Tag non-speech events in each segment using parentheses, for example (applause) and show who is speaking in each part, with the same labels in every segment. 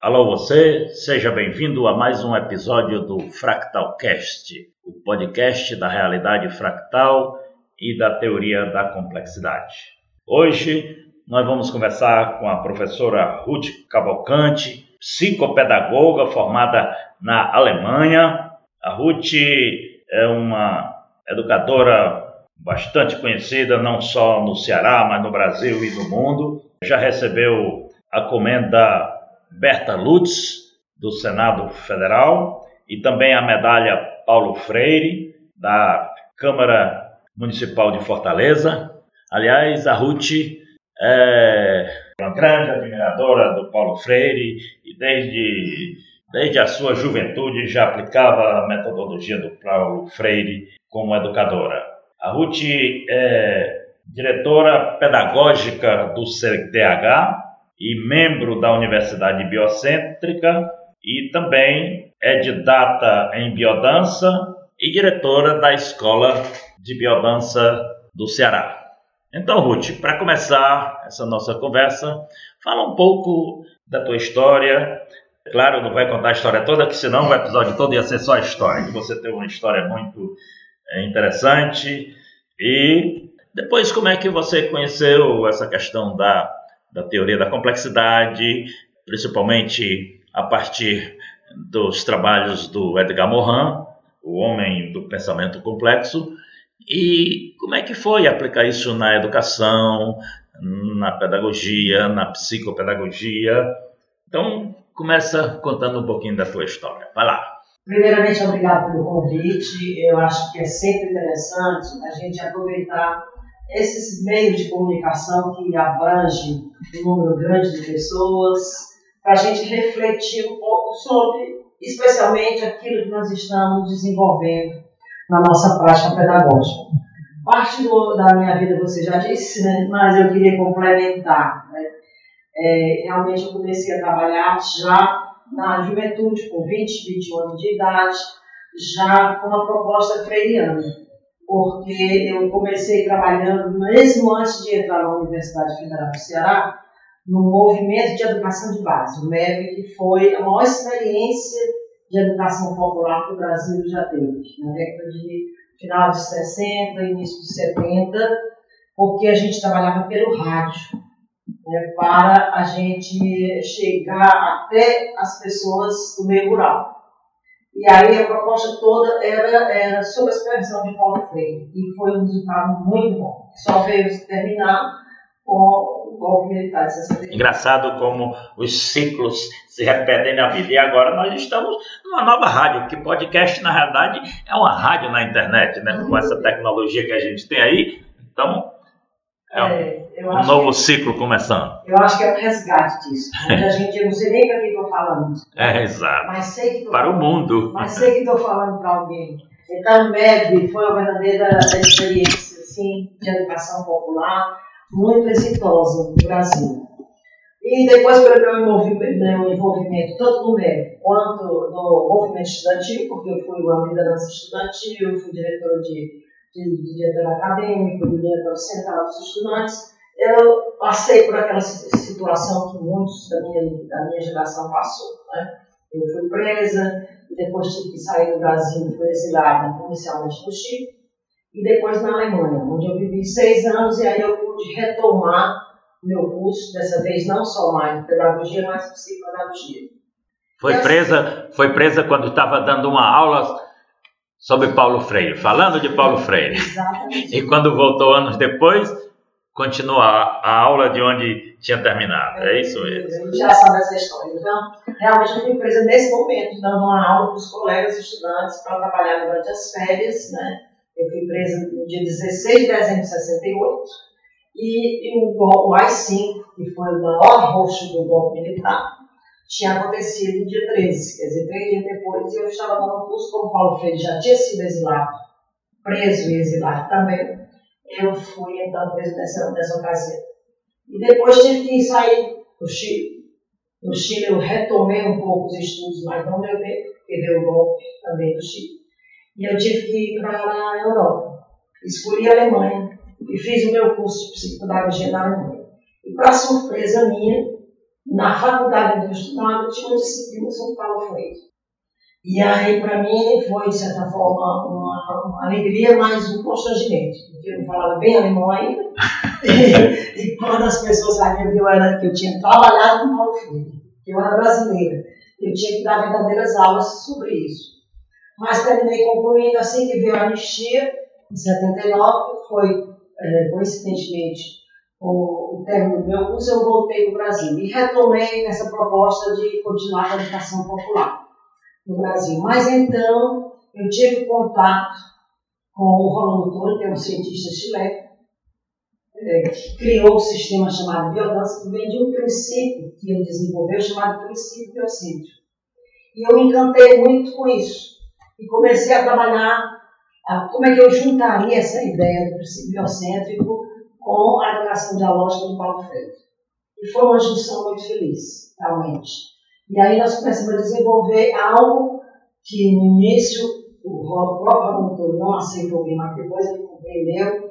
Speaker 1: Alô você, seja bem-vindo a mais um episódio do Fractalcast, o podcast da realidade fractal e da teoria da complexidade. Hoje nós vamos conversar com a professora Ruth Cavalcante, psicopedagoga formada na Alemanha. A Ruth é uma educadora bastante conhecida não só no Ceará, mas no Brasil e no mundo. Já recebeu a comenda Berta Lutz, do Senado Federal, e também a medalha Paulo Freire, da Câmara Municipal de Fortaleza. Aliás, a Ruth é uma grande admiradora do Paulo Freire e desde, desde a sua juventude já aplicava a metodologia do Paulo Freire como educadora. A Ruth é diretora pedagógica do CDH, e membro da Universidade Biocêntrica e também é didata em biodança e diretora da Escola de Biodança do Ceará. Então, Ruth, para começar essa nossa conversa, fala um pouco da tua história. Claro, não vai contar a história toda, que senão o episódio todo ia ser só a história. Você tem uma história muito é, interessante. E depois, como é que você conheceu essa questão da da teoria da complexidade, principalmente a partir dos trabalhos do Edgar Morin, o homem do pensamento complexo, e como é que foi aplicar isso na educação, na pedagogia, na psicopedagogia. Então, começa contando um pouquinho da tua história. Vai lá.
Speaker 2: Primeiramente, obrigado pelo convite. Eu acho que é sempre interessante a gente aproveitar esses meios de comunicação que abrange um número grande de pessoas, para a gente refletir um pouco sobre, especialmente, aquilo que nós estamos desenvolvendo na nossa prática pedagógica. Parte do, da minha vida você já disse, né? mas eu queria complementar. Né? É, realmente eu comecei a trabalhar já na juventude, com 20, 21 anos de idade, já com uma proposta freiriana porque eu comecei trabalhando, mesmo antes de entrar na Universidade Federal do Ceará, no movimento de educação de base, o MEB, que foi a maior experiência de educação popular que o Brasil já teve, na década de final de 60, início de 70, porque a gente trabalhava pelo rádio, né, para a gente chegar até as pessoas do meio rural. E aí a proposta toda era, era sob a supervisão de Paulo Freire. E foi um resultado muito bom. Só veio terminar com o golpe militar de 61.
Speaker 1: Engraçado como os ciclos se repetem na vida. E agora nós estamos numa nova rádio, que podcast, na realidade, é uma rádio na internet, né? Com essa tecnologia que a gente tem aí. Então, é, um, é, um novo que, ciclo começando.
Speaker 2: Eu acho que é o resgate disso. Muita (laughs) gente, eu não sei nem para quem estou falando.
Speaker 1: É, exato.
Speaker 2: Mas sei que
Speaker 1: para
Speaker 2: falando,
Speaker 1: o mundo.
Speaker 2: Mas sei que estou falando para alguém. Então, o MEB foi uma verdadeira experiência assim, de educação popular, muito exitosa no Brasil. E depois, pelo meu envolvimento, meu envolvimento tanto no MEB quanto no movimento estudantil, porque eu fui uma liderança estudantil, fui diretora de de, de diretor acadêmico, de diretor central dos estudantes, eu passei por aquela situação que muitos da minha, da minha geração passou. Né? Eu fui presa, depois tive que sair do Brasil, fui exilada inicialmente no Chile, e depois na Alemanha, onde eu vivi seis anos, e aí eu pude retomar meu curso, dessa vez não só mais pedagogia, mas psicopedagogia.
Speaker 1: Foi presa, foi presa quando estava dando uma aula sobre Paulo Freire, falando de Paulo Freire.
Speaker 2: Exatamente.
Speaker 1: E quando voltou anos depois, continua a, aula de onde tinha terminado. É, isso mesmo.
Speaker 2: A já sabe essa história. Então, realmente eu fui presa nesse momento, dando uma aula para os colegas estudantes para trabalhar durante as férias. Né? Eu fui presa no dia 16 de dezembro de 68. E, e o, o AI-5, que foi o maior rosto do golpe militar, tinha acontecido no dia 13, quer dizer, três dias depois, eu estava dando curso, como Paulo Freire já tinha sido exilado, preso e exilado também, eu fui então preso nessa, nessa ocasião. E depois tive que sair do Chile. No Chile eu retomei um pouco os estudos, mas não deu tempo, porque o golpe também do Chile. E eu tive que ir para a Europa. Escolhi a Alemanha e fiz o meu curso de psicopedagogia na Alemanha. E para surpresa minha, na faculdade onde eu estudava, tinha uma disciplina sobre Paulo Freire. E aí, para mim, foi, de certa forma, uma, uma, alegria, mas um constrangimento, porque eu falava bem alemão ainda. e, (laughs) e, quando as pessoas sabiam que eu, era, que eu tinha trabalhado com Paulo Freire, que eu era brasileira, eu tinha que dar verdadeiras aulas sobre isso. Mas terminei concluindo assim que veio a anistia, em 79, foi, é, coincidentemente, o, o término do meu curso, eu voltei para o Brasil e retomei essa proposta de continuar a educação popular no Brasil. Mas então eu tive contato com o Rolando Toro, que é um cientista chileno, é, que criou um sistema chamado biodança, que vem de um princípio que ele desenvolveu chamado princípio biocêntrico. E eu me encantei muito com isso. E comecei a trabalhar a, como é que eu juntaria essa ideia do princípio biocêntrico com a educação dialógica do Paulo Freire. E foi uma junção muito feliz, realmente. E aí nós começamos a desenvolver algo que no início o próprio autor não aceitou bem, mas depois ele compreendeu,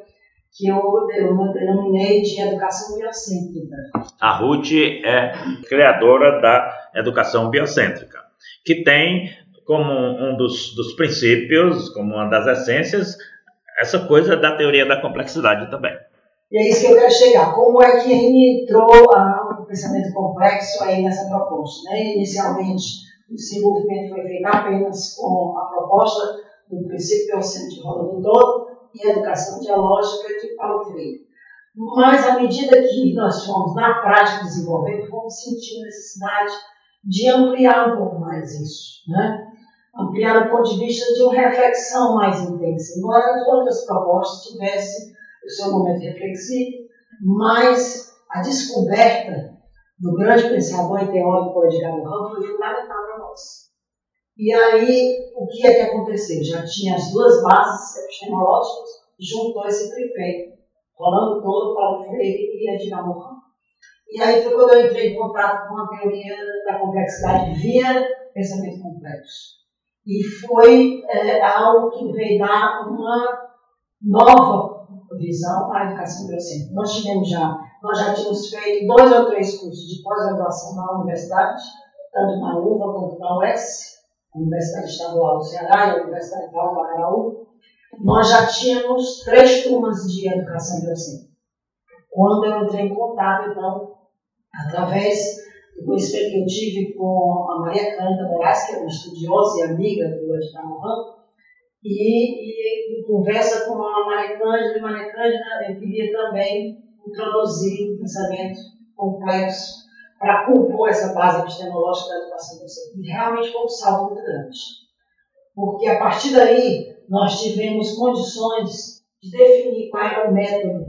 Speaker 2: que eu, eu denominei de educação biocêntrica.
Speaker 1: A Ruth é criadora da educação biocêntrica, que tem como um dos, dos princípios, como uma das essências, essa coisa da teoria da complexidade também.
Speaker 2: E é isso que eu quero chegar. Como é que entrou o pensamento complexo aí nessa proposta? Né? Inicialmente, o desenvolvimento foi feito apenas com a proposta do princípio docente de roda do todo e a educação dialógica de Paulo Freire. Mas, à medida que nós fomos, na prática, desenvolvendo, fomos sentindo necessidade de ampliar um pouco mais isso. Né? Ampliar o ponto de vista de uma reflexão mais intensa. Embora as outras propostas tivessem o seu momento reflexivo, mas a descoberta do grande pensador e teórico Edgar Morin foi fundamental para nós. E aí, o que é que aconteceu? Já tinha as duas bases epistemológicas, juntou esse tripé, Rolando Todo, Paulo Freire e Edgar Morin. E aí foi quando eu entrei em contato com a teoria da complexidade via pensamento complexo. E foi é, algo que veio dar uma nova visão à educação biocêntrica. Nós tivemos já, nós já tínhamos feito dois ou três cursos de pós-graduação na universidade, tanto na UVA quanto na UES, a Universidade Estadual do Ceará e a Universidade Paulo Paraú. Nós já tínhamos três turmas de educação biocêntrica. Quando eu entrei em contato, então, através do conhecimento que eu tive com a Maria Cândida Moraes, que é uma estudiosa e amiga do Edgar Morin, e, e, conversa com a Maria Cândida, e Maria Cândida eu queria também introduzir um pensamento complexo para compor essa base epistemológica da educação docente. E realmente foi um salto muito grande. Porque a partir daí nós tivemos condições de definir qual era o método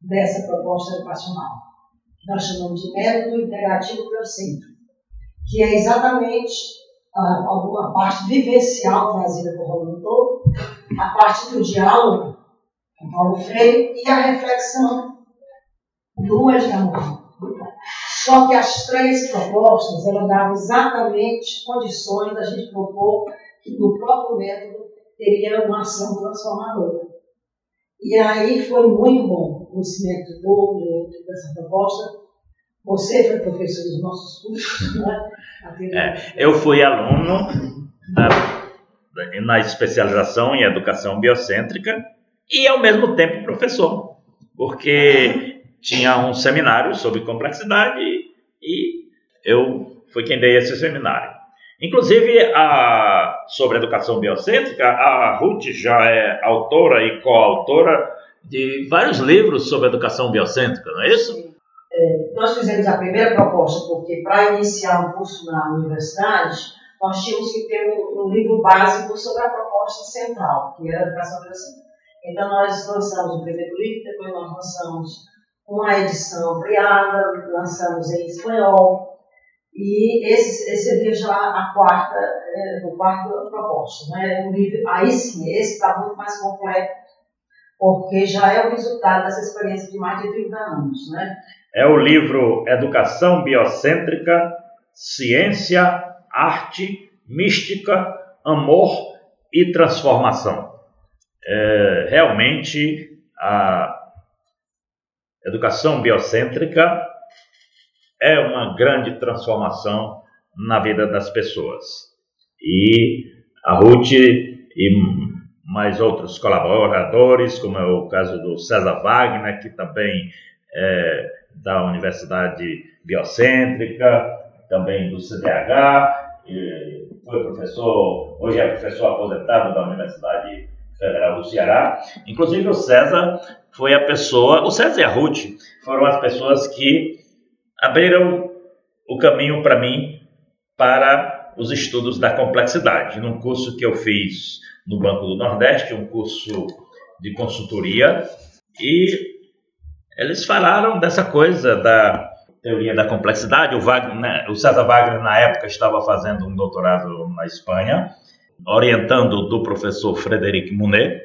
Speaker 2: dessa proposta educacional. Nós chamamos de método integrativo biocêntrico, que é exatamente a, a parte vivencial trazida por Rolando Todo, a parte do diálogo com Paulo Freire e a reflexão do Edgar Morin. Só que as três propostas, elas davam exatamente condições da gente propor que no próprio método teria uma ação transformadora. E aí foi muito bom o conhecimento do, dessa proposta, você foi professor dos nossos cursos, né?
Speaker 1: É, eu fui aluno da, na especialização em educação biocêntrica e, ao mesmo tempo, professor, porque tinha um seminário sobre complexidade e eu fui quem dei esse seminário. Inclusive, a, sobre educação biocêntrica, a Ruth já é autora e coautora de vários livros sobre educação biocêntrica, não é isso?
Speaker 2: É, nós fizemos a primeira proposta porque para iniciar um curso na universidade, nós tínhamos que ter um, um, livro básico sobre a proposta central, que era a educação biocêntrica. Então nós lançamos o primeiro livro, depois nós lançamos uma edição ampliada, lançamos em espanhol, e esse, esse seria já a quarta, é, a quarta proposta. Né? Um livro, aí sim, esse está muito mais completo, porque já é o resultado dessa experiência de mais de 30 anos. Né?
Speaker 1: É o livro Educação Biocêntrica, Ciência, Arte, Mística, Amor e Transformação. É, realmente, a educação biocêntrica é uma grande transformação na vida das pessoas. E a Ruth e mais outros colaboradores, como é o caso do César Wagner, que também é da Universidade Biocêntrica, também do CDH, foi professor, hoje é professor aposentado da Universidade Federal do Ceará. Inclusive o César foi a pessoa, o César e a Ruth foram as pessoas que abriram o caminho para mim para os estudos da complexidade. Num curso que eu fiz no Banco do Nordeste, um curso de consultoria, e eles falaram dessa coisa da teoria da complexidade. O, Wagner, né, o César Wagner, na época, estava fazendo um doutorado na Espanha, orientando do professor Frederic Monet,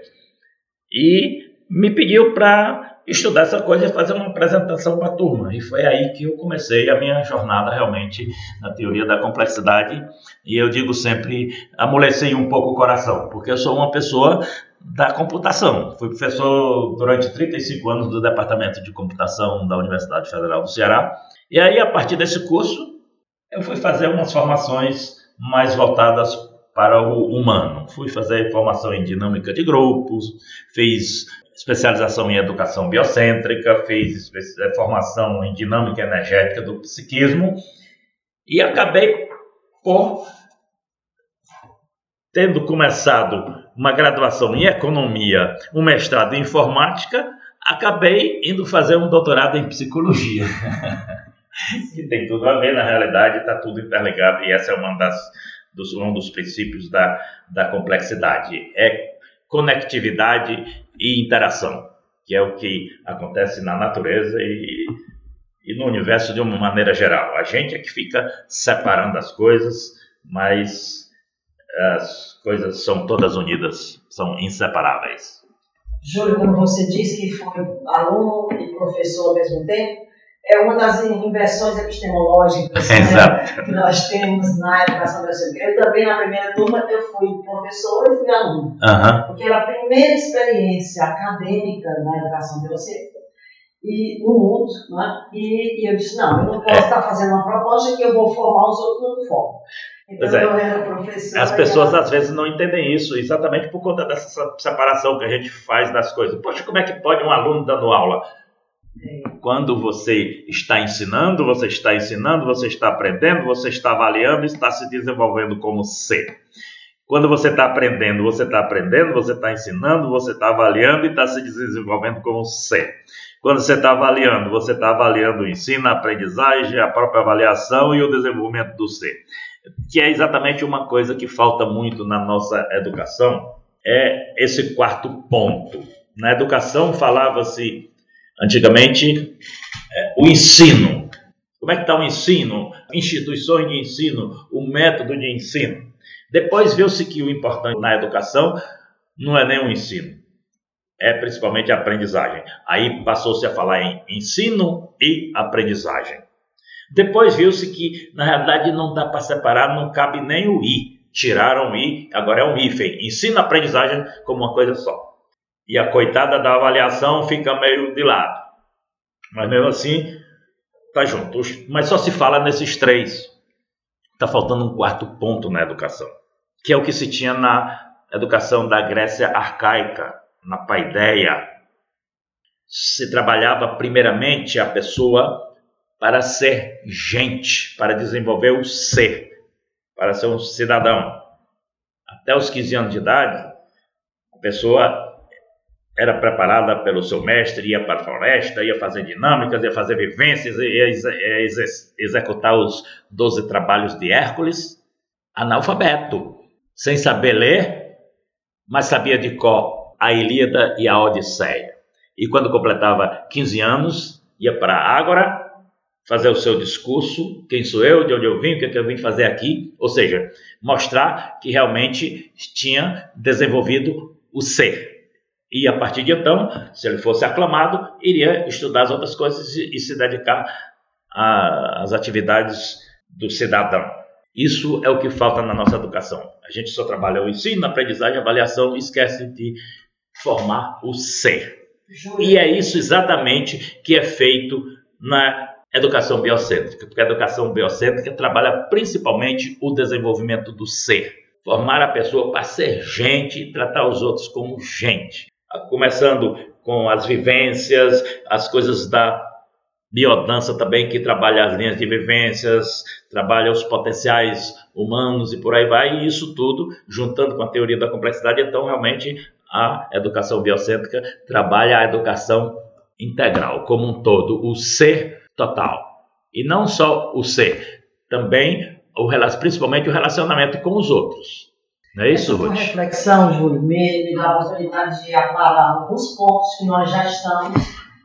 Speaker 1: e me pediu para estudar essa coisa e fazer uma apresentação para a turma. E foi aí que eu comecei a minha jornada realmente na teoria da complexidade. E eu digo sempre, amolecei um pouco o coração, porque eu sou uma pessoa da computação. Fui professor durante 35 anos do Departamento de Computação da Universidade Federal do Ceará. E aí, a partir desse curso, eu fui fazer umas formações mais voltadas para o humano. Fui fazer formação em dinâmica de grupos, fiz especialização em educação biocêntrica, fiz eh, formação em dinâmica energética do psiquismo e acabei por tendo começado uma graduação em economia, um mestrado em informática, acabei indo fazer um doutorado em psicologia. (laughs) que tem tudo a ver, na realidade está tudo interligado e essa é uma das dos, um dos princípios da, da complexidade. É conectividade e interação, que é o que acontece na natureza e, e no universo de uma maneira geral. A gente é que fica separando as coisas, mas as coisas são todas unidas, são inseparáveis.
Speaker 2: Júlio, como você disse que foi aluno e professor ao mesmo tempo, é uma das inversões epistemológicas né, que nós temos na educação brasileira. Eu também, na primeira turma, eu fui professor e fui aluno.
Speaker 1: Uhum.
Speaker 2: Porque era a primeira experiência acadêmica na educação biocêntrica e no mundo, né? e, e eu disse, não, eu não posso é. estar fazendo uma proposta que eu vou formar os outros no formo. Então, é. eu era professor.
Speaker 1: As pessoas às vezes não entendem isso, exatamente por conta dessa separação que a gente faz das coisas. Poxa, como é que pode um aluno dando aula? Quando você está ensinando, você está ensinando, você está aprendendo, você está avaliando, está se desenvolvendo como ser. Quando você está aprendendo, você está aprendendo, você está ensinando, você está avaliando e está se desenvolvendo como ser. Quando você está avaliando, você está avaliando o ensino, a aprendizagem, a própria avaliação e o desenvolvimento do ser. Que é exatamente uma coisa que falta muito na nossa educação, é esse quarto ponto. Na educação falava-se Antigamente, é, o ensino. Como é que está o ensino? Instituições de ensino, o método de ensino. Depois viu-se que o importante na educação não é nem o ensino, é principalmente a aprendizagem. Aí passou-se a falar em ensino e aprendizagem. Depois viu-se que, na realidade, não dá para separar, não cabe nem o I. Tiraram o I, agora é um hífen. Ensino e aprendizagem como uma coisa só e a coitada da avaliação fica meio de lado. Mas mesmo assim, tá junto. Mas só se fala nesses três. Está faltando um quarto ponto na educação, que é o que se tinha na educação da Grécia arcaica, na paideia. Se trabalhava primeiramente a pessoa para ser gente, para desenvolver o ser, para ser um cidadão. Até os 15 anos de idade, a pessoa era preparada pelo seu mestre, ia para a floresta, ia fazer dinâmicas, ia fazer vivências, ia ex executar os 12 trabalhos de Hércules, analfabeto, sem saber ler, mas sabia de cor a Ilíada e a Odisseia. E quando completava 15 anos, ia para a Ágora fazer o seu discurso, quem sou eu, de onde eu vim, o que, é que eu vim fazer aqui, ou seja, mostrar que realmente tinha desenvolvido o ser, e a partir de então, se ele fosse aclamado, iria estudar as outras coisas e, se dedicar às atividades do cidadão. Isso é o que falta na nossa educação. A gente só trabalha o ensino, aprendizagem, avaliação e esquece de formar o ser. E é isso exatamente que é feito na educação biocêntrica, porque a educação biocêntrica trabalha principalmente o desenvolvimento do ser, formar a pessoa para ser gente e tratar os outros como gente, começando com as vivências, as coisas da biodança também, que trabalha as linhas de vivências, trabalha os potenciais humanos e por aí vai, e isso tudo, juntando com a teoria da complexidade, então realmente a educação biocêntrica trabalha a educação integral, como um todo, o ser total. E não só o ser, também, o, principalmente o relacionamento com os outros. Não é isso, Ruth?
Speaker 2: reflexão, Júlio, me, me dá a oportunidade de aclarar alguns pontos que nós já estamos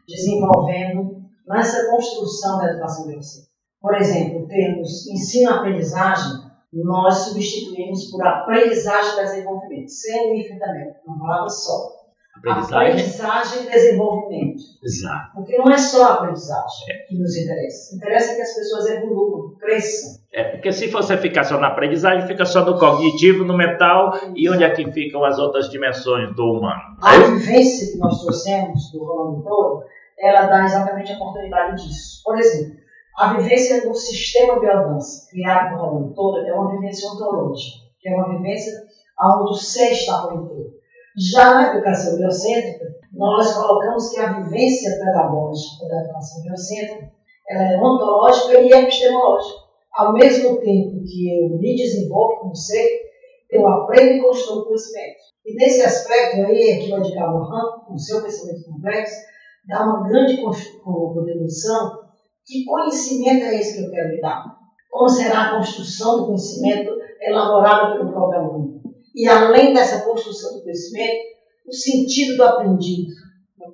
Speaker 2: desenvolvendo nessa construção da educação biocêntrica. Por exemplo, termos ensino-aprendizagem, nós substituímos por aprendizagem e desenvolvimento, sem também, uma palavra só. Aprendizagem. aprendizagem e desenvolvimento.
Speaker 1: Exato.
Speaker 2: Porque não é só a aprendizagem é. que nos interessa. Interessa que as pessoas evoluam, cresçam.
Speaker 1: É, porque se você ficar só na aprendizagem, fica só no cognitivo, no mental, Exato. e onde é que ficam as outras dimensões do humano?
Speaker 2: A vivência que nós trouxemos do Rolando todo, ela dá exatamente a oportunidade disso. Por exemplo, a vivência do sistema biodança, criado por Rolando todo, é uma vivência ontológica, que é uma vivência onde o ser está por inteiro. Já na educação biocêntrica, nós colocamos que a vivência pedagógica da educação biocêntrica ela é ontológica e epistemológica. Ao mesmo tempo que eu me desenvolvo como ser, eu aprendo e construo conhecimento. E nesse aspecto aí, aqui o Edgar com seu pensamento complexo, dá uma grande contribuição. Que conhecimento é esse que eu quero lhe dar? Como será a construção do conhecimento elaborado pelo próprio aluno? E além dessa construção do conhecimento, o sentido do aprendido.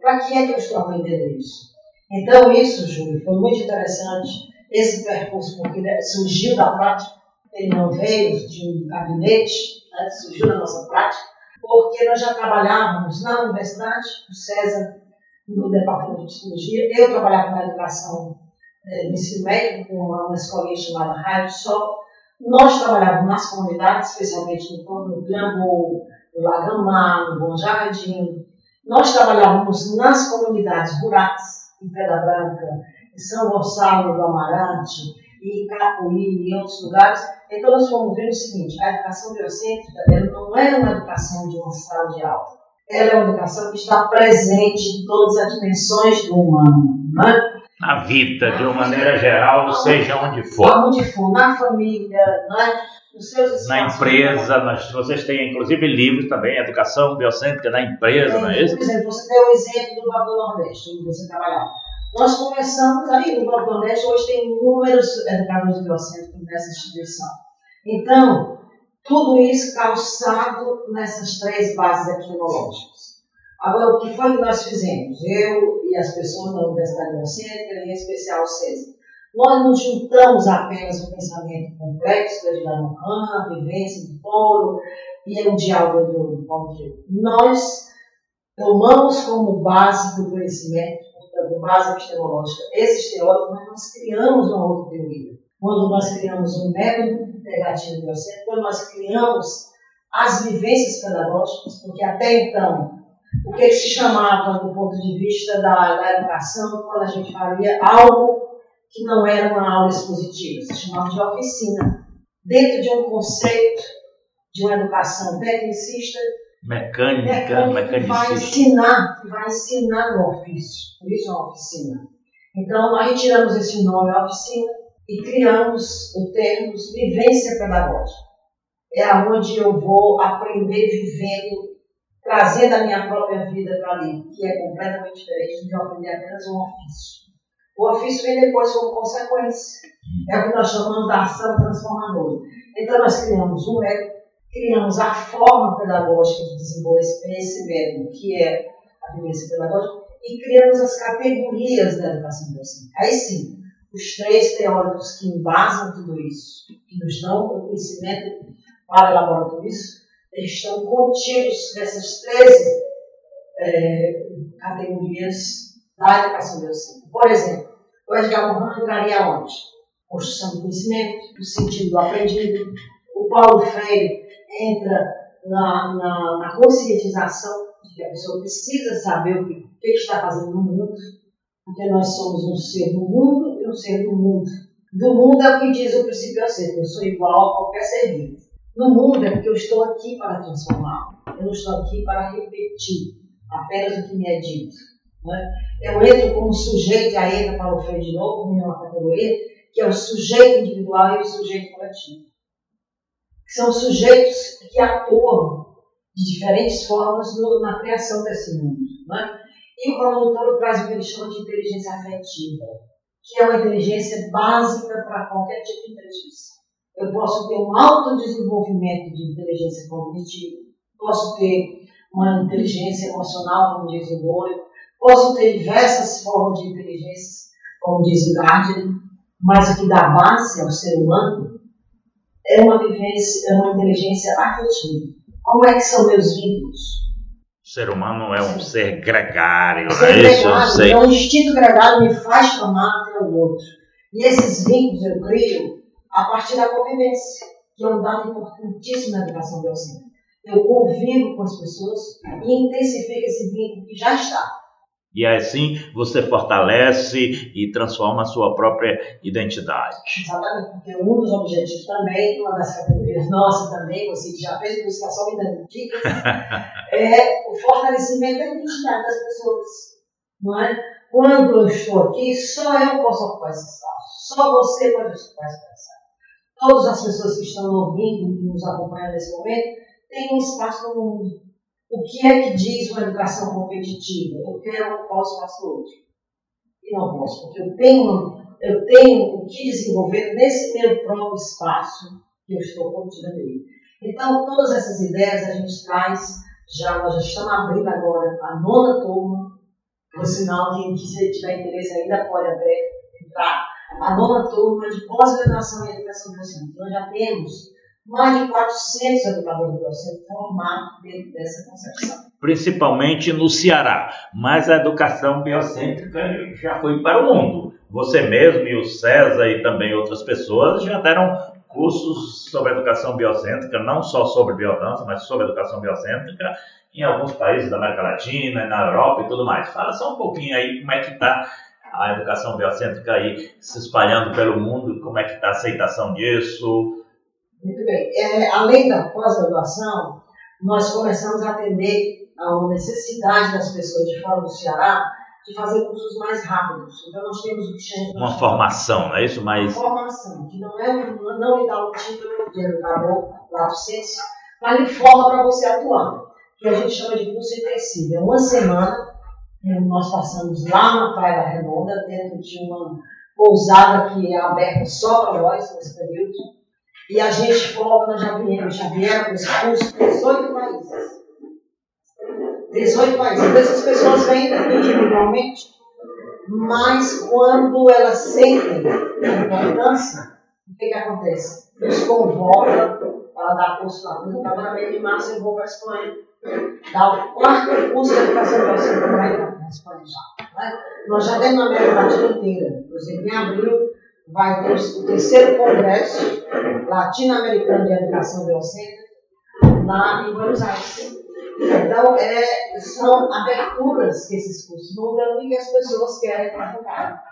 Speaker 2: Para que é que eu estou aprendendo isso? Então, isso, Júlio, foi muito interessante, esse percurso, porque surgiu da prática, ele não veio de um gabinete, né, surgiu da nossa prática, porque nós já trabalhávamos na universidade, o César, no departamento de psicologia, eu trabalhava na educação é, no ensino médio, com uma, escolinha chamada Rádio Sol, nós trabalhávamos nas comunidades, especialmente no, no Pirambu, no Lagamar, no Bom Jardim. Nós trabalhávamos nas comunidades rurais, em Pedra Branca, em São Gonçalo do Amarante, em Capuí e em outros lugares. Então nós fomos ver o seguinte, a educação biocêntrica não é uma educação de uma sala de aula. Ela é uma educação que está presente em todas as dimensões do humano. Né?
Speaker 1: Na vida, de uma maneira geral, seja onde for.
Speaker 2: Onde for, na família, né? nos seus
Speaker 1: Na empresa, nós, vocês têm inclusive livros também, Educação Biocêntrica na empresa, é, não é isso?
Speaker 2: Por exemplo, você deu o exemplo do Banco do Nordeste, onde você trabalhava. Nós começamos aí, no Banco do Nordeste hoje tem inúmeros educadores biocêntricos nessa instituição. Então, tudo isso calçado nessas três bases epidemiológicas. Agora, o que foi que nós fizemos? Eu e as pessoas da Universidade Biocêntrica, em especial o CESA. Nós não juntamos apenas o pensamento complexo da Dinamo a vivência do touro e o diálogo do Paulo Nós tomamos como base do conhecimento, portanto, base epistemológica, esses teóricos, mas nós criamos uma outra teoria. Quando nós criamos um método integrativo biocêntrico, quando nós criamos as vivências pedagógicas, porque até então o que se chamava, do ponto de vista da, da educação, quando a gente fazia algo que não era uma aula expositiva, se chamava de oficina. Dentro de um conceito de uma educação tecnicista,
Speaker 1: mecânica,
Speaker 2: mecânica que vai ensinar, vai ensinar no ofício, por isso é uma oficina. Então, nós retiramos esse nome, oficina, e criamos o termo vivência pedagógica. É onde eu vou aprender vivendo trazendo a minha própria vida para ali, que é completamente diferente de aprender apenas um ofício. O ofício vem depois como consequência. É o que nós chamamos da ação transformadora. Então, nós criamos um método, criamos a forma pedagógica de desenvolver esse método, que é a vivência pedagógica, e criamos as categorias da educação docente. Aí sim, os três teóricos que embasam tudo isso, que nos dão o conhecimento para elaborar tudo isso, estão contidos nessas 13 é, categorias da educação biocêntrica. Por exemplo, o Edgar Morin entraria onde? Construção do conhecimento, o sentido do aprendido. O Paulo Freire entra na, na, na conscientização de que a pessoa precisa saber o que, o que está fazendo no mundo, porque nós somos um ser no mundo e um ser do mundo. Do mundo é o que diz o princípio ser, eu sou igual a qualquer ser vivo. No mundo é porque eu estou aqui para transformar, eu não estou aqui para repetir apenas o que me é dito. Né? Eu entro como sujeito, aí entra para o Freire de novo, em uma categoria, que é o sujeito individual e o sujeito coletivo. São sujeitos que atuam de diferentes formas no, na criação desse mundo. Né? E o Toro traz o que ele chama de inteligência afetiva, que é uma inteligência básica para qualquer tipo de inteligência. Eu posso ter um alto desenvolvimento de inteligência cognitiva, posso ter uma inteligência emocional, como diz o Moore, posso ter diversas formas de inteligência, como diz o Gardner, mas o que dá base ao ser humano é uma, vivência, é uma inteligência afetiva. Como é que são meus vínculos?
Speaker 1: O ser humano é um Sim. ser gregário,
Speaker 2: ser é isso? Gregário, então, o instinto gregário me faz tomar até o outro. E esses vínculos eu crio a partir da convivência, que é um dado importantíssimo na educação biocêntrica. Eu convivo com as pessoas e intensifico esse vínculo que já está.
Speaker 1: E assim você fortalece e transforma a sua própria identidade.
Speaker 2: Exatamente, porque um dos objetivos também, uma das categorias nossas também, você que já fez buscação me dando dicas, (laughs) é o fortalecimento da identidade das pessoas. Não é? Quando eu estou aqui, só eu posso ocupar esse espaço. Só você pode ocupar esse espaço. Todas as pessoas que estão ouvindo, que nos acompanham nesse momento, têm um espaço no mundo o que é que diz uma educação competitiva? Eu quero ocupar o espaço do outro. E não posso, porque eu tenho, eu tenho o que desenvolver nesse meu próprio espaço que eu estou contida nele. Então, todas essas ideias a gente traz, já, nós já estamos abrindo agora a nona turma, por sinal, quem quiser tiver interesse ainda pode entrar, a nona turma de pós-graduação em educação docente. Nós já temos mais de 400 educadores docentes formados dentro dessa concepção.
Speaker 1: Principalmente no Ceará, mas a educação biocêntrica já foi para o mundo. Você mesmo e o César e também outras pessoas já deram cursos sobre educação biocêntrica, não só sobre biodança, mas sobre educação biocêntrica em alguns países da América Latina, na Europa e tudo mais. Fala só um pouquinho aí como é que está a educação biocêntrica aí se espalhando pelo mundo, como é que está a aceitação disso,
Speaker 2: muito bem. É, além da pós-graduação, nós começamos a atender a necessidade das pessoas de fora do Ceará de fazer cursos mais rápidos. Então, nós temos o que chama
Speaker 1: Uma formação, não é isso? Mais...
Speaker 2: Uma formação, que não, é, não lhe dá o título de educador mas lhe forma para você atuar, que a gente chama de curso intensivo. É uma semana, nós passamos lá na Praia da Redonda, dentro de uma pousada que é aberta só para nós nesse período, e a gente coloca, já viemos, já vieram com esse curso 18 países. 18 países. Então, essas pessoas vêm individualmente, mas quando elas sentem a importância, o que, que acontece? Eles convocam para dar curso lá. Por exemplo, agora meio de março eu vou para a Espanha. Dar o quarto curso de educação para você já. Né? Nós já temos na América inteira. Por exemplo, em abril vai ter o terceiro congresso latino-americano de educação biocêntrica lá em Buenos Aires. Então, é, são aberturas que esses cursos vão dando e que as pessoas querem praticar.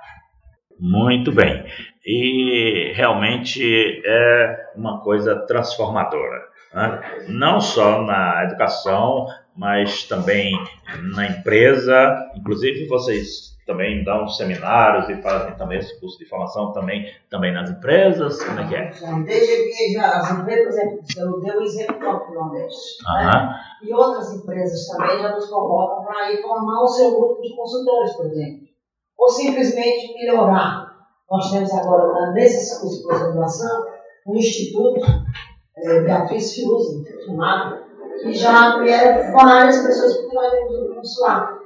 Speaker 1: Muito bem. E realmente é uma coisa transformadora. Né? Não só na educação, mas também na empresa. Inclusive, vocês também dão seminários e fazem também esse curso de formação também, também nas empresas? Como é que é?
Speaker 2: Desde que já as empresas, eu dei o exemplo do Nordeste. Né? E outras empresas também já nos convocam para ir formar o seu grupo de consultores, por exemplo. Ou simplesmente melhorar. Nós temos agora, nesse curso de pós-graduação, um instituto, é, Beatriz Fiuza, que já vieram várias pessoas, porque nós um consulado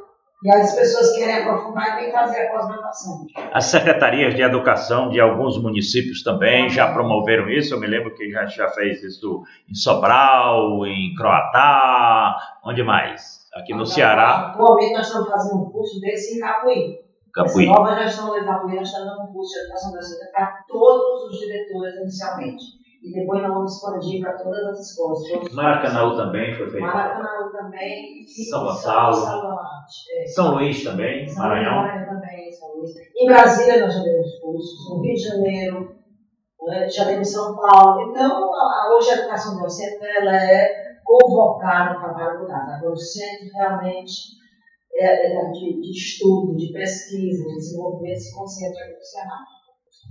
Speaker 2: e as pessoas querem aprofundar e que fazer a pós-graduação.
Speaker 1: As secretarias de educação de alguns municípios também já promoveram isso. Eu me lembro que já, já fez isso em Sobral, em Croatá, onde mais? Aqui no Ceará.
Speaker 2: Atualmente nós estamos fazendo um curso desse em Capuí. Capuí. Essa nova gestão de Capuí, nós estamos dando um curso de educação da para todos os diretores inicialmente. E depois nós vamos expandir para todas as escolas.
Speaker 1: Maracanã também foi feito.
Speaker 2: Maracanã também.
Speaker 1: São Gonçalo. São, é. São Luís também,
Speaker 2: São
Speaker 1: Maranhão.
Speaker 2: Maranhão também. São Luís. Em Brasília nós já temos cursos, no Rio de Janeiro, né, já temos em São Paulo. Então, hoje a educação docente ela é convocada para lugares. Agora, o centro realmente é, é de, de, estudo, de pesquisa, de desenvolvimento se concentra aqui no Ceará.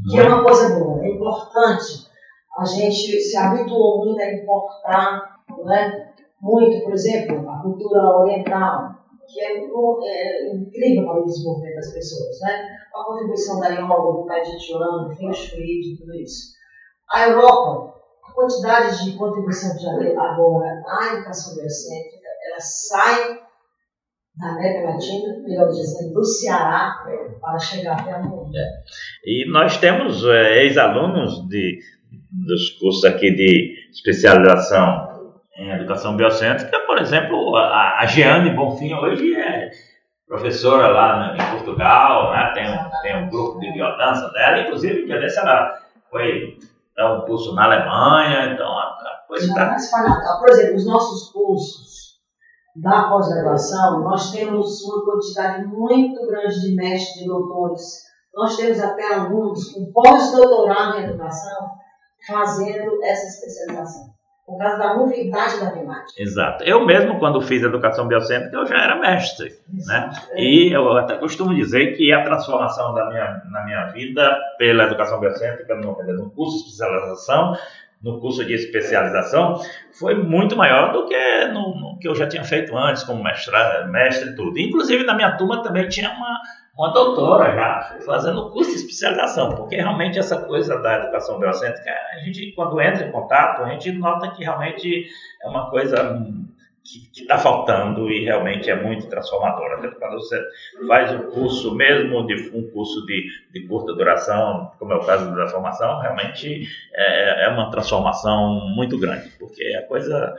Speaker 2: Que é uma coisa boa, é importante. A gente se habituou muito a importar né, muito, por exemplo, a cultura oriental, que é, é, incrível para o desenvolvimento das pessoas, né? A contribuição da yoga, do Tai Chi Chuan, do Feng de tudo isso. A Europa, a quantidade de contribuição que já tem agora à educação biocêntrica, ela sai da América Latina, melhor dizendo, do Ceará, para chegar até a mundo.
Speaker 1: E nós temos é, ex-alunos de, dos cursos aqui de especialização em educação biocêntrica, por exemplo, a, a Jeane Bonfim hoje é professora lá em Portugal, né? tem, tem um grupo de biodança dela, inclusive, dia desse ela foi dar um curso na Alemanha, então a, a coisa está...
Speaker 2: Por exemplo, os nossos cursos da pós-graduação, nós temos uma quantidade muito grande de mestres, de doutores, nós temos até alunos com pós-doutorado em educação fazendo essa especialização por causa da novidade da temática.
Speaker 1: Exato. Eu mesmo, quando fiz educação biocêntrica, eu já era mestre. Né? E eu até costumo dizer que a transformação da minha, na minha vida pela educação biocêntrica, no, no curso de especialização, no curso de especialização, foi muito maior do que no, no que eu já tinha feito antes, como mestre, mestre e tudo. Inclusive, na minha turma também tinha uma uma doutora já fazendo curso de especialização, porque realmente essa coisa da educação biocêntrica, a gente, quando entra em contato, a gente nota que realmente é uma coisa que está faltando e realmente é muito transformadora. Quando você faz um curso, mesmo de um curso de, de curta duração, como é o caso da formação, realmente é, é uma transformação muito grande, porque a coisa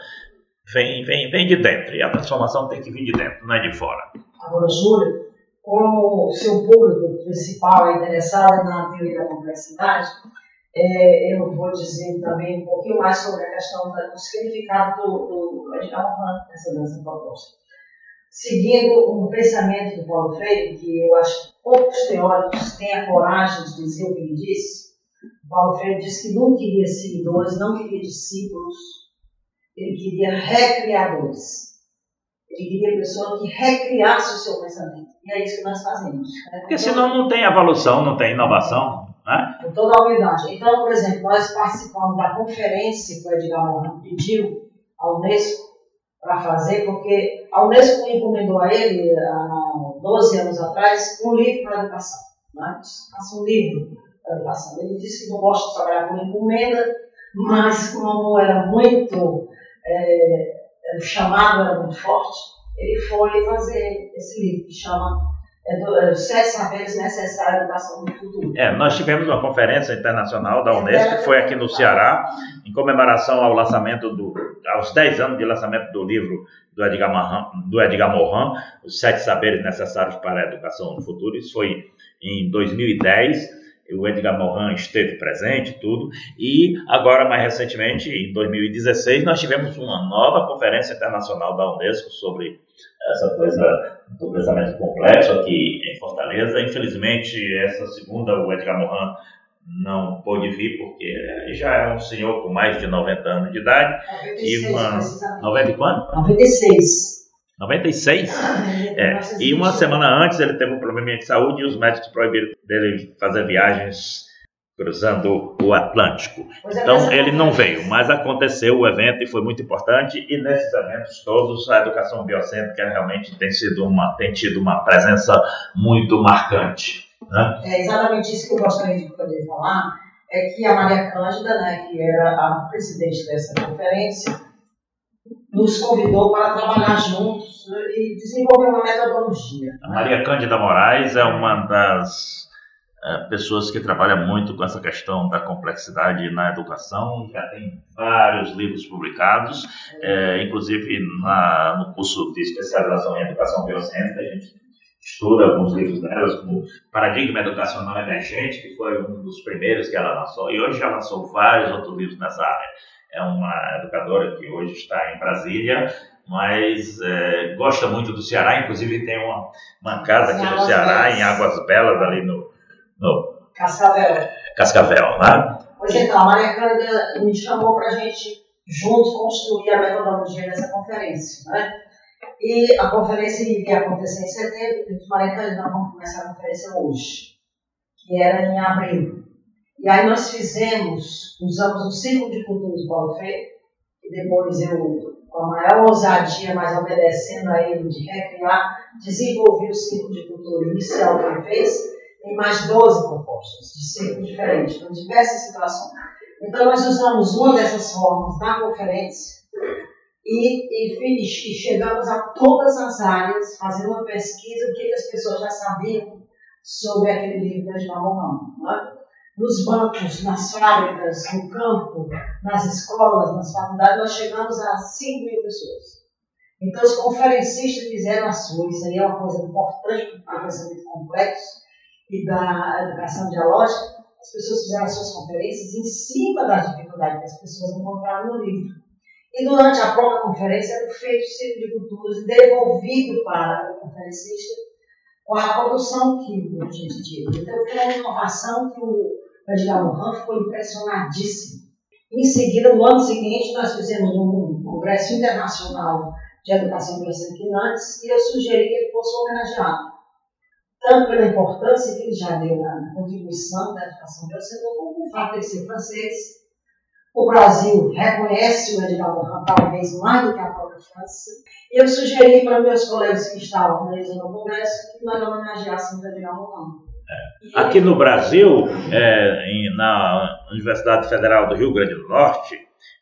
Speaker 1: vem, vem, vem de dentro e a transformação tem que vir de dentro, não é de fora.
Speaker 2: Agora, Júlio, como o seu público principal é interessado na teoria da complexidade, é, eu vou dizer também um pouquinho mais sobre a questão do significado do, do, Edgar Morin nessa dança proposta. Seguindo um pensamento do Paulo Freire, que eu acho que poucos teóricos têm a coragem de dizer o que ele disse, Paulo Freire disse que não queria seguidores, não queria discípulos, ele queria recriadores. Ele queria pessoa que recriasse o seu pensamento. E é isso que nós fazemos.
Speaker 1: Né? Porque senão não tem evolução, não tem inovação. Né?
Speaker 2: Com toda a humildade. Então, por exemplo, nós participamos da conferência que o Edgar Morin pediu ao Unesco para fazer, porque a Unesco encomendou a ele, há 12 anos atrás, um livro para a educação. Né? Faça um livro para a educação. Ele disse que não gosta de trabalhar com encomenda, mas como era muito. É, o chamado era muito forte, ele foi fazer esse livro que chama é, é, Sete Saberes Necessários à Educação do Futuro.
Speaker 1: É, nós tivemos uma conferência internacional da Unesco, que foi aqui no Ceará, em comemoração ao lançamento do, aos 10 anos de lançamento do livro do Edgar, Morin, do Edgar Morin, Os Sete Saberes Necessários para a Educação do Futuro. Isso foi em 2010 o Edgar Morin esteve presente, tudo, e agora, mais recentemente, em 2016, nós tivemos uma nova conferência internacional da Unesco sobre essa coisa do pensamento complexo aqui em Fortaleza. Infelizmente, essa segunda, o Edgar Morin não pôde vir porque ele já é um senhor com mais de 90 anos de idade.
Speaker 2: 96, e uma...
Speaker 1: 90 e quanto?
Speaker 2: 96.
Speaker 1: 96? É, e uma semana antes ele teve um problema de saúde e os médicos proibiram dele fazer viagens cruzando o Atlântico. Então ele não veio, mas aconteceu o evento e foi muito importante. E nesses eventos todos a educação biocêntrica realmente tem sido uma tem tido uma presença muito marcante. Né?
Speaker 2: É exatamente isso que eu gostaria de poder falar é que a Maria Cândida, né, que era a presidente dessa conferência, nos convidou para trabalhar juntos né, e desenvolver uma metodologia.
Speaker 1: A Maria Cândida Moraes é uma das é, pessoas que trabalha muito com essa questão da complexidade na educação, já tem vários livros publicados, é, inclusive na, no curso de especialização em educação biocêntrica, a gente estuda alguns livros delas, como Paradigma Educacional Emergente, que foi um dos primeiros que ela lançou, e hoje já lançou vários outros livros nessa área é uma educadora que hoje está em Brasília, mas é, gosta muito do Ceará, inclusive tem uma, uma casa aqui no Ceará, Belas. em Águas Belas, ali no, no
Speaker 2: Cascavel.
Speaker 1: Cascavel, né?
Speaker 2: Pois então, a Maria Cândida me chamou para a gente juntos construir a metodologia dessa conferência, né? E a conferência iria acontecer em setembro, e Maria Cândida, vamos começar a conferência hoje, que era em abril. E aí nós fizemos, usamos o Círculo de Cultura de Paulo e depois eu com a maior ousadia, mas obedecendo a ele de recriar, desenvolvi o ciclo de cultura inicial que ele fez, em mais 12 propostas de ciclo diferentes, para diversas situações. Então, nós usamos uma dessas formas na conferência e, e, e chegamos a todas as áreas, fazendo uma pesquisa, o que, as pessoas já sabiam sobre aquele livro de Mamon é? Nos bancos, nas fábricas, no campo, nas escolas, nas faculdades, nós chegamos a 5 mil pessoas. Então, os conferencistas fizeram a sua, isso aí é uma coisa importante para o pensamento complexo e da educação dialógica. As pessoas fizeram as suas conferências em cima da dificuldade que as pessoas encontraram no livro. E durante a própria conferência era feito o ciclo de culturas e devolvido para o conferencista com a produção química, a gente diz. Então, foi uma inovação que o Edgar Morin ficou impressionadíssimo. Em seguida, no ano seguinte, nós fizemos um congresso internacional de educação em antes e eu sugeri que ele fosse homenageado. Tanto pela importância que ele já deu na contribuição da educação biocentral, como pelo fato de ser francês. O Brasil reconhece o Edgar Morin talvez mais do que a própria França. Eu sugeri para meus colegas que estavam realizando o congresso que nós homenageássemos o Edgar Morin.
Speaker 1: Aqui no Brasil, é, na Universidade Federal do Rio Grande do Norte,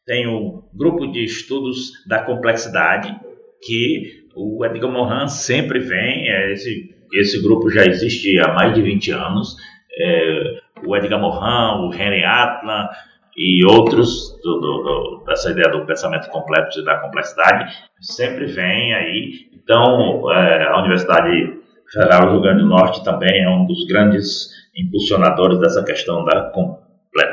Speaker 1: tem o grupo de estudos da complexidade, que o Edgar Morin sempre vem, é, esse, esse grupo já existe há mais de 20 anos, é, o Edgar Morin, o Henry Atlan e outros do, do, do, dessa ideia do pensamento complexo e da complexidade sempre vem aí. Então, é, a Universidade Federal do Rio Grande do Norte também é um dos grandes impulsionadores dessa questão da,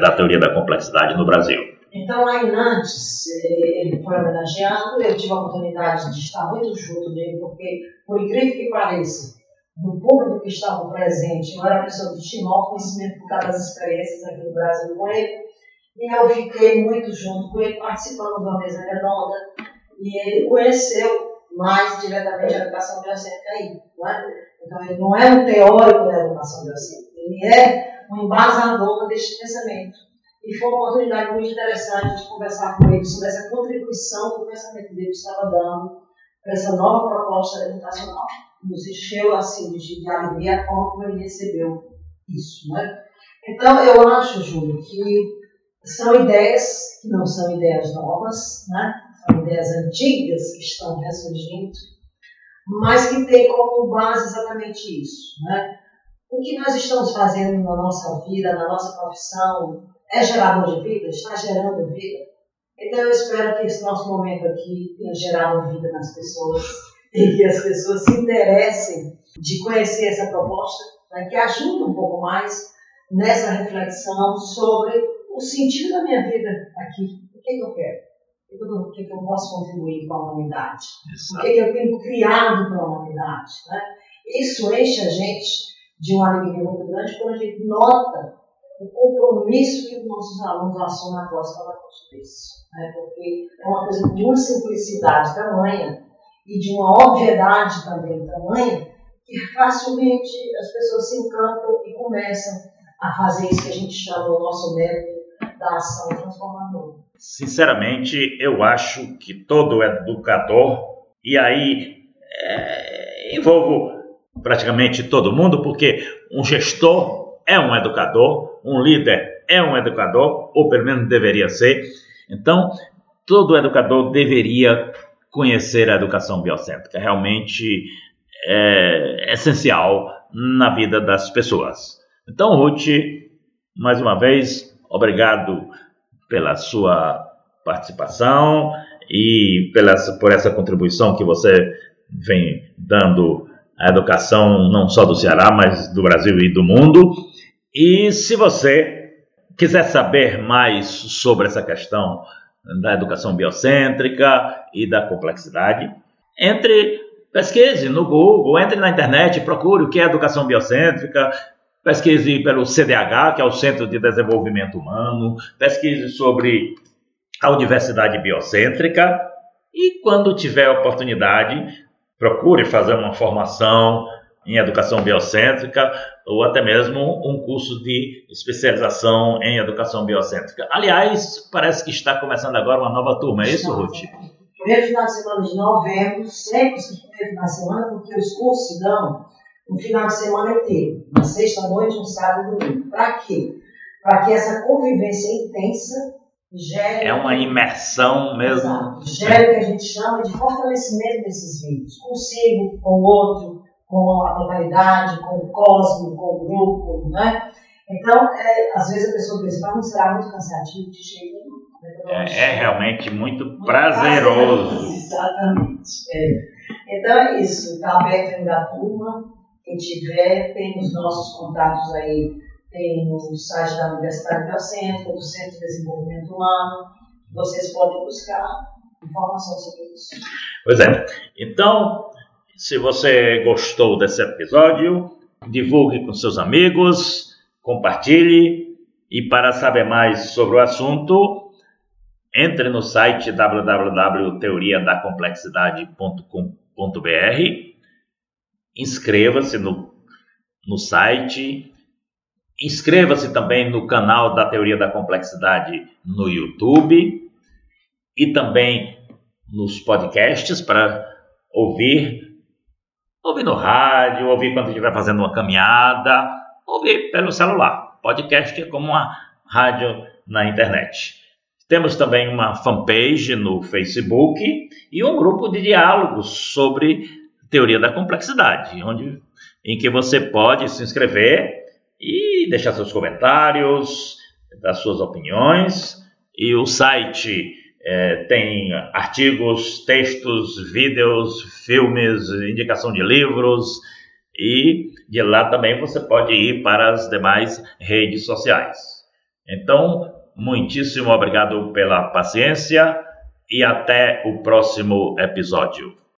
Speaker 1: da teoria da complexidade no Brasil.
Speaker 2: Então, lá em Nantes, ele foi homenageado, eu tive a oportunidade de estar muito junto dele, porque, por incrível que pareça, do público que estava presente, eu era pessoa que tinha conhecimento por causa das experiências aqui no Brasil com ele, e eu fiquei muito junto com ele, participando de uma mesa redonda, e ele conheceu mais diretamente a educação biocêntrica aí. Não é? Então, ele não é um teórico da educação biocêntrica, ele é um embasador deste pensamento. E foi uma oportunidade muito interessante de conversar com ele sobre essa contribuição que o pensamento dele estava dando para essa nova proposta educacional. Nos encheu assim de alegria a forma como ele recebeu isso. Né? Então, eu acho, Júlio, que são ideias que não são ideias novas, né? são ideias antigas que estão ressurgindo, mas que têm como base exatamente isso. Né? O que nós estamos fazendo na nossa vida, na nossa profissão, é gerador de vida? Está gerando vida? Então eu espero que esse nosso momento aqui tenha gerado vida nas pessoas (laughs) e que as pessoas se interessem de conhecer essa proposta, né, que ajude um pouco mais nessa reflexão sobre o sentido da minha vida aqui. O que, é que eu quero? O que, eu posso contribuir com a humanidade? Exato. O que, que eu tenho criado para a humanidade? Né? Isso enche a gente de uma alegria muito grande quando a gente nota o compromisso que os nossos alunos assumem após cada curso desse. Né? Porque é uma coisa de uma simplicidade tamanha e de uma obviedade também tamanha que facilmente as pessoas se encantam e começam a fazer isso que a gente chama o nosso método da ação transformadora.
Speaker 1: Sinceramente, eu acho que todo educador, e aí é, envolvo praticamente todo mundo, porque um gestor é um educador, um líder é um educador, ou pelo menos deveria ser. Então, todo educador deveria conhecer a educação biocêntrica. Realmente é essencial na vida das pessoas. Então, Ruth, mais uma vez, obrigado pela sua participação e pela, por essa contribuição que você vem dando à educação não só do Ceará, mas do Brasil e do mundo. E se você quiser saber mais sobre essa questão da educação biocêntrica e da complexidade. Entre, pesquise no Google, entre na internet, procure o que é educação biocêntrica, pesquise pelo CDH, que é o Centro de Desenvolvimento Humano, pesquise sobre a Universidade Biocêntrica e, quando tiver oportunidade, procure fazer uma formação em educação biocêntrica ou até mesmo um curso de especialização em educação biocêntrica. Aliás, parece que está começando agora uma nova turma, é isso, Ruth?
Speaker 2: Primeiro final de semana de novembro, sempre o primeiro final de semana, porque os cursos se dão no final de semana inteiro, na sexta-noite, no sábado e domingo. Para quê? Para que essa convivência intensa gere.
Speaker 1: É uma imersão mesmo.
Speaker 2: Exato, gere o que a gente chama de fortalecimento desses vínculos, consigo, com o outro, com a totalidade, com o cosmo, com o grupo, né? Então, é, às vezes a pessoa pensa, mas não será muito cansativo de chegar
Speaker 1: é, é, realmente muito, muito prazeroso. prazeroso. (laughs)
Speaker 2: Exatamente. É. Então é isso, está aberto ainda a turma. Quem tiver, tem os nossos contatos aí, tem no site da Universidade Biocêntrica, do Centro de Desenvolvimento Humano. Vocês podem buscar informação sobre isso.
Speaker 1: Pois é. Então, se você gostou desse episódio, divulgue com seus amigos, compartilhe e para saber mais sobre o assunto, entre no site www.teoriadacomplexidade.com.br, inscreva-se no, no site, inscreva-se também no canal da Teoria da Complexidade no YouTube e também nos podcasts para ouvir Ouvir no rádio, ouvir quando estiver fazendo uma caminhada, ouvir pelo celular. Podcast é como uma rádio na internet. Temos também uma fanpage no Facebook e um grupo de diálogos sobre teoria da complexidade, onde, em que você pode se inscrever e deixar seus comentários, dar suas opiniões. E o site é, tem artigos, textos, vídeos, filmes, indicação de livros e de lá também você pode ir para as demais redes sociais. Então, muitíssimo obrigado pela paciência e até o próximo episódio.